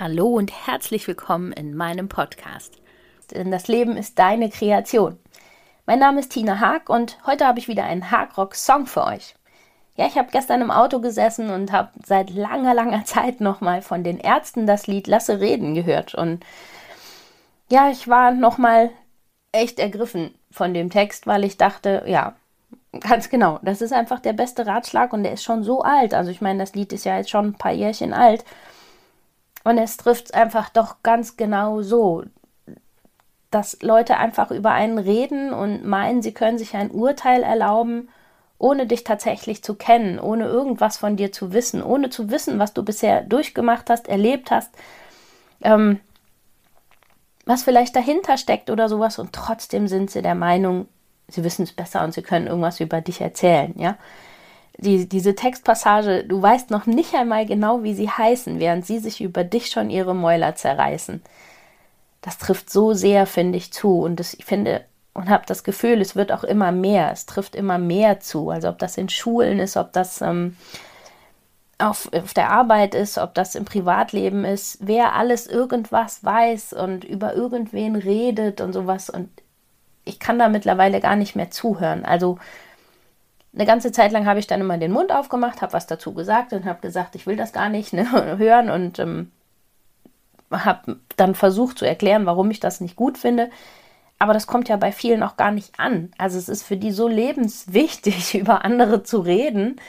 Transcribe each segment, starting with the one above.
Hallo und herzlich willkommen in meinem Podcast. Denn das Leben ist deine Kreation. Mein Name ist Tina Haag und heute habe ich wieder einen Haagrock-Song für euch. Ja, ich habe gestern im Auto gesessen und habe seit langer, langer Zeit nochmal von den Ärzten das Lied Lasse reden gehört. Und ja, ich war nochmal echt ergriffen von dem Text, weil ich dachte, ja, ganz genau, das ist einfach der beste Ratschlag und der ist schon so alt. Also ich meine, das Lied ist ja jetzt schon ein paar Jährchen alt. Und es trifft einfach doch ganz genau so, dass Leute einfach über einen reden und meinen, sie können sich ein Urteil erlauben, ohne dich tatsächlich zu kennen, ohne irgendwas von dir zu wissen, ohne zu wissen, was du bisher durchgemacht hast, erlebt hast, ähm, was vielleicht dahinter steckt oder sowas. Und trotzdem sind sie der Meinung, sie wissen es besser und sie können irgendwas über dich erzählen, ja die, diese Textpassage, du weißt noch nicht einmal genau, wie sie heißen, während sie sich über dich schon ihre Mäuler zerreißen. Das trifft so sehr, finde ich, zu. Und das, ich finde und habe das Gefühl, es wird auch immer mehr. Es trifft immer mehr zu. Also ob das in Schulen ist, ob das ähm, auf, auf der Arbeit ist, ob das im Privatleben ist, wer alles irgendwas weiß und über irgendwen redet und sowas. Und ich kann da mittlerweile gar nicht mehr zuhören. Also eine ganze Zeit lang habe ich dann immer den Mund aufgemacht, habe was dazu gesagt und habe gesagt, ich will das gar nicht ne, hören und ähm, habe dann versucht zu erklären, warum ich das nicht gut finde. Aber das kommt ja bei vielen auch gar nicht an. Also es ist für die so lebenswichtig, über andere zu reden,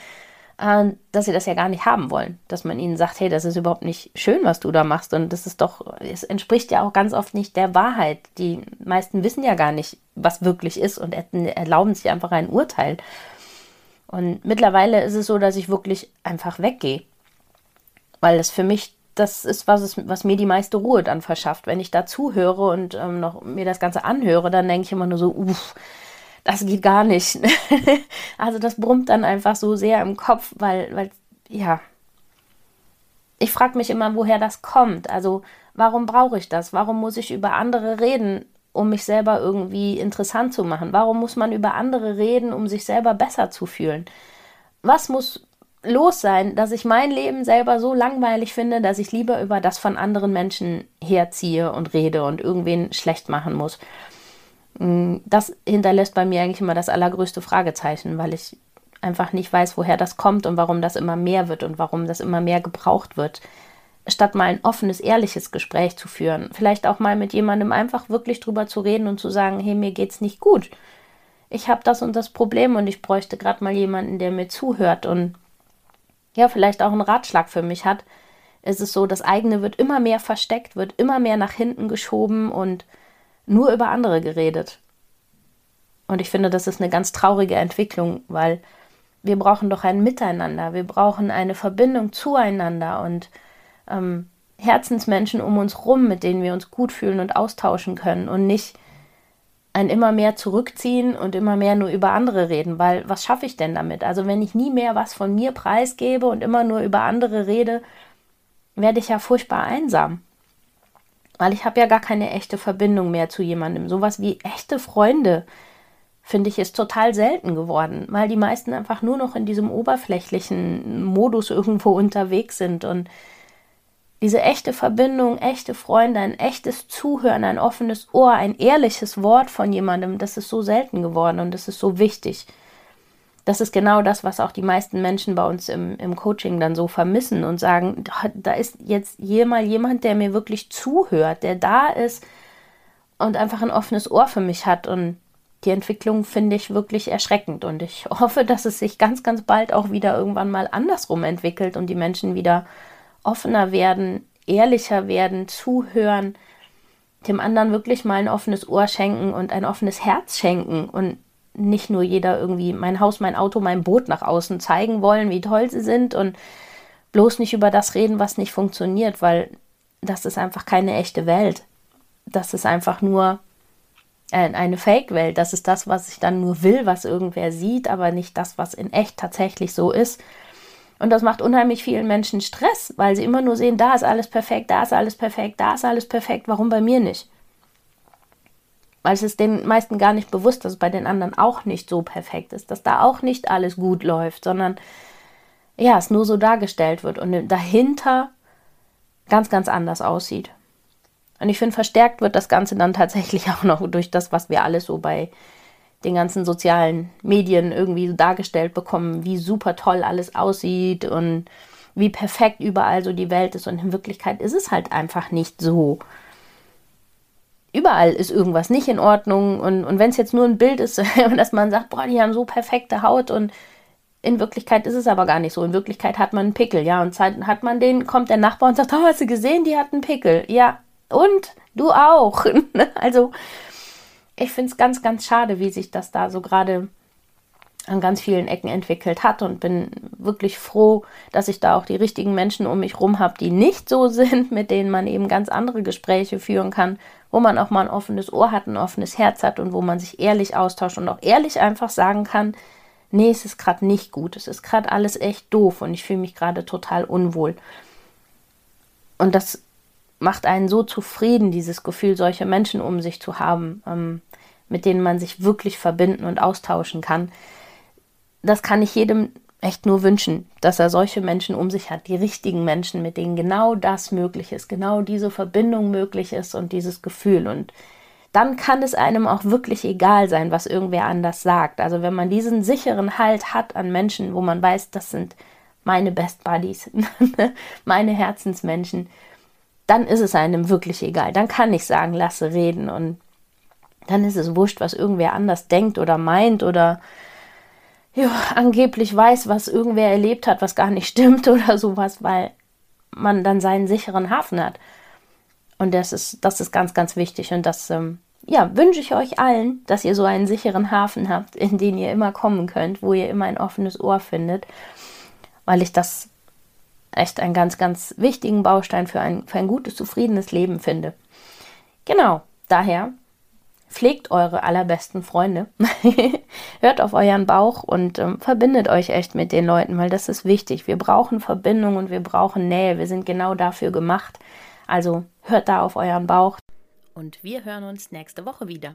äh, dass sie das ja gar nicht haben wollen. Dass man ihnen sagt, hey, das ist überhaupt nicht schön, was du da machst. Und das ist doch, es entspricht ja auch ganz oft nicht der Wahrheit. Die meisten wissen ja gar nicht, was wirklich ist und erlauben sich einfach ein Urteil. Und mittlerweile ist es so, dass ich wirklich einfach weggehe. Weil das für mich das ist, was, es, was mir die meiste Ruhe dann verschafft. Wenn ich da zuhöre und ähm, noch mir das Ganze anhöre, dann denke ich immer nur so, uff, das geht gar nicht. also das brummt dann einfach so sehr im Kopf, weil, weil ja, ich frage mich immer, woher das kommt. Also warum brauche ich das? Warum muss ich über andere reden? Um mich selber irgendwie interessant zu machen? Warum muss man über andere reden, um sich selber besser zu fühlen? Was muss los sein, dass ich mein Leben selber so langweilig finde, dass ich lieber über das von anderen Menschen herziehe und rede und irgendwen schlecht machen muss? Mm, das hinterlässt bei mir eigentlich immer das allergrößte Fragezeichen, weil ich einfach nicht weiß, woher das kommt und warum das immer mehr wird und warum das immer mehr gebraucht wird statt mal ein offenes, ehrliches Gespräch zu führen. Vielleicht auch mal mit jemandem einfach wirklich drüber zu reden und zu sagen, hey, mir geht's nicht gut. Ich habe das und das Problem und ich bräuchte gerade mal jemanden, der mir zuhört und ja, vielleicht auch einen Ratschlag für mich hat. Es ist so, das eigene wird immer mehr versteckt, wird immer mehr nach hinten geschoben und nur über andere geredet. Und ich finde, das ist eine ganz traurige Entwicklung, weil wir brauchen doch ein Miteinander, wir brauchen eine Verbindung zueinander und ähm, Herzensmenschen um uns rum, mit denen wir uns gut fühlen und austauschen können und nicht ein immer mehr zurückziehen und immer mehr nur über andere reden, weil was schaffe ich denn damit? Also wenn ich nie mehr was von mir preisgebe und immer nur über andere rede, werde ich ja furchtbar einsam. Weil ich habe ja gar keine echte Verbindung mehr zu jemandem. Sowas wie echte Freunde, finde ich, ist total selten geworden, weil die meisten einfach nur noch in diesem oberflächlichen Modus irgendwo unterwegs sind und diese echte Verbindung, echte Freunde, ein echtes Zuhören, ein offenes Ohr, ein ehrliches Wort von jemandem, das ist so selten geworden und das ist so wichtig. Das ist genau das, was auch die meisten Menschen bei uns im, im Coaching dann so vermissen und sagen, da ist jetzt jemand, jemand, der mir wirklich zuhört, der da ist und einfach ein offenes Ohr für mich hat. Und die Entwicklung finde ich wirklich erschreckend. Und ich hoffe, dass es sich ganz, ganz bald auch wieder irgendwann mal andersrum entwickelt und die Menschen wieder offener werden, ehrlicher werden, zuhören, dem anderen wirklich mal ein offenes Ohr schenken und ein offenes Herz schenken und nicht nur jeder irgendwie mein Haus, mein Auto, mein Boot nach außen zeigen wollen, wie toll sie sind und bloß nicht über das reden, was nicht funktioniert, weil das ist einfach keine echte Welt. Das ist einfach nur eine Fake-Welt. Das ist das, was ich dann nur will, was irgendwer sieht, aber nicht das, was in echt tatsächlich so ist. Und das macht unheimlich vielen Menschen Stress, weil sie immer nur sehen, da ist alles perfekt, da ist alles perfekt, da ist alles perfekt, warum bei mir nicht? Weil es ist den meisten gar nicht bewusst, dass es bei den anderen auch nicht so perfekt ist, dass da auch nicht alles gut läuft, sondern ja, es nur so dargestellt wird und dahinter ganz, ganz anders aussieht. Und ich finde, verstärkt wird das Ganze dann tatsächlich auch noch durch das, was wir alles so bei den ganzen sozialen Medien irgendwie so dargestellt bekommen, wie super toll alles aussieht und wie perfekt überall so die Welt ist. Und in Wirklichkeit ist es halt einfach nicht so. Überall ist irgendwas nicht in Ordnung. Und, und wenn es jetzt nur ein Bild ist, dass man sagt, boah, die haben so perfekte Haut und in Wirklichkeit ist es aber gar nicht so. In Wirklichkeit hat man einen Pickel, ja. Und hat man den, kommt der Nachbar und sagt, oh, hast du gesehen, die hat einen Pickel. Ja, und du auch. also ich finde es ganz, ganz schade, wie sich das da so gerade an ganz vielen Ecken entwickelt hat und bin wirklich froh, dass ich da auch die richtigen Menschen um mich rum habe, die nicht so sind, mit denen man eben ganz andere Gespräche führen kann, wo man auch mal ein offenes Ohr hat, ein offenes Herz hat und wo man sich ehrlich austauscht und auch ehrlich einfach sagen kann, nee, es ist gerade nicht gut, es ist gerade alles echt doof und ich fühle mich gerade total unwohl. Und das macht einen so zufrieden, dieses Gefühl, solche Menschen um sich zu haben, ähm, mit denen man sich wirklich verbinden und austauschen kann. Das kann ich jedem echt nur wünschen, dass er solche Menschen um sich hat, die richtigen Menschen, mit denen genau das möglich ist, genau diese Verbindung möglich ist und dieses Gefühl. Und dann kann es einem auch wirklich egal sein, was irgendwer anders sagt. Also wenn man diesen sicheren Halt hat an Menschen, wo man weiß, das sind meine Best Buddies, meine Herzensmenschen, dann ist es einem wirklich egal. Dann kann ich sagen, lasse reden und dann ist es wurscht, was irgendwer anders denkt oder meint oder ja, angeblich weiß, was irgendwer erlebt hat, was gar nicht stimmt oder sowas, weil man dann seinen sicheren Hafen hat. Und das ist, das ist ganz, ganz wichtig. Und das ähm, ja, wünsche ich euch allen, dass ihr so einen sicheren Hafen habt, in den ihr immer kommen könnt, wo ihr immer ein offenes Ohr findet, weil ich das echt einen ganz, ganz wichtigen Baustein für ein, für ein gutes, zufriedenes Leben finde. Genau, daher pflegt eure allerbesten Freunde, hört auf euren Bauch und ähm, verbindet euch echt mit den Leuten, weil das ist wichtig. Wir brauchen Verbindung und wir brauchen Nähe. Wir sind genau dafür gemacht. Also hört da auf euren Bauch. Und wir hören uns nächste Woche wieder.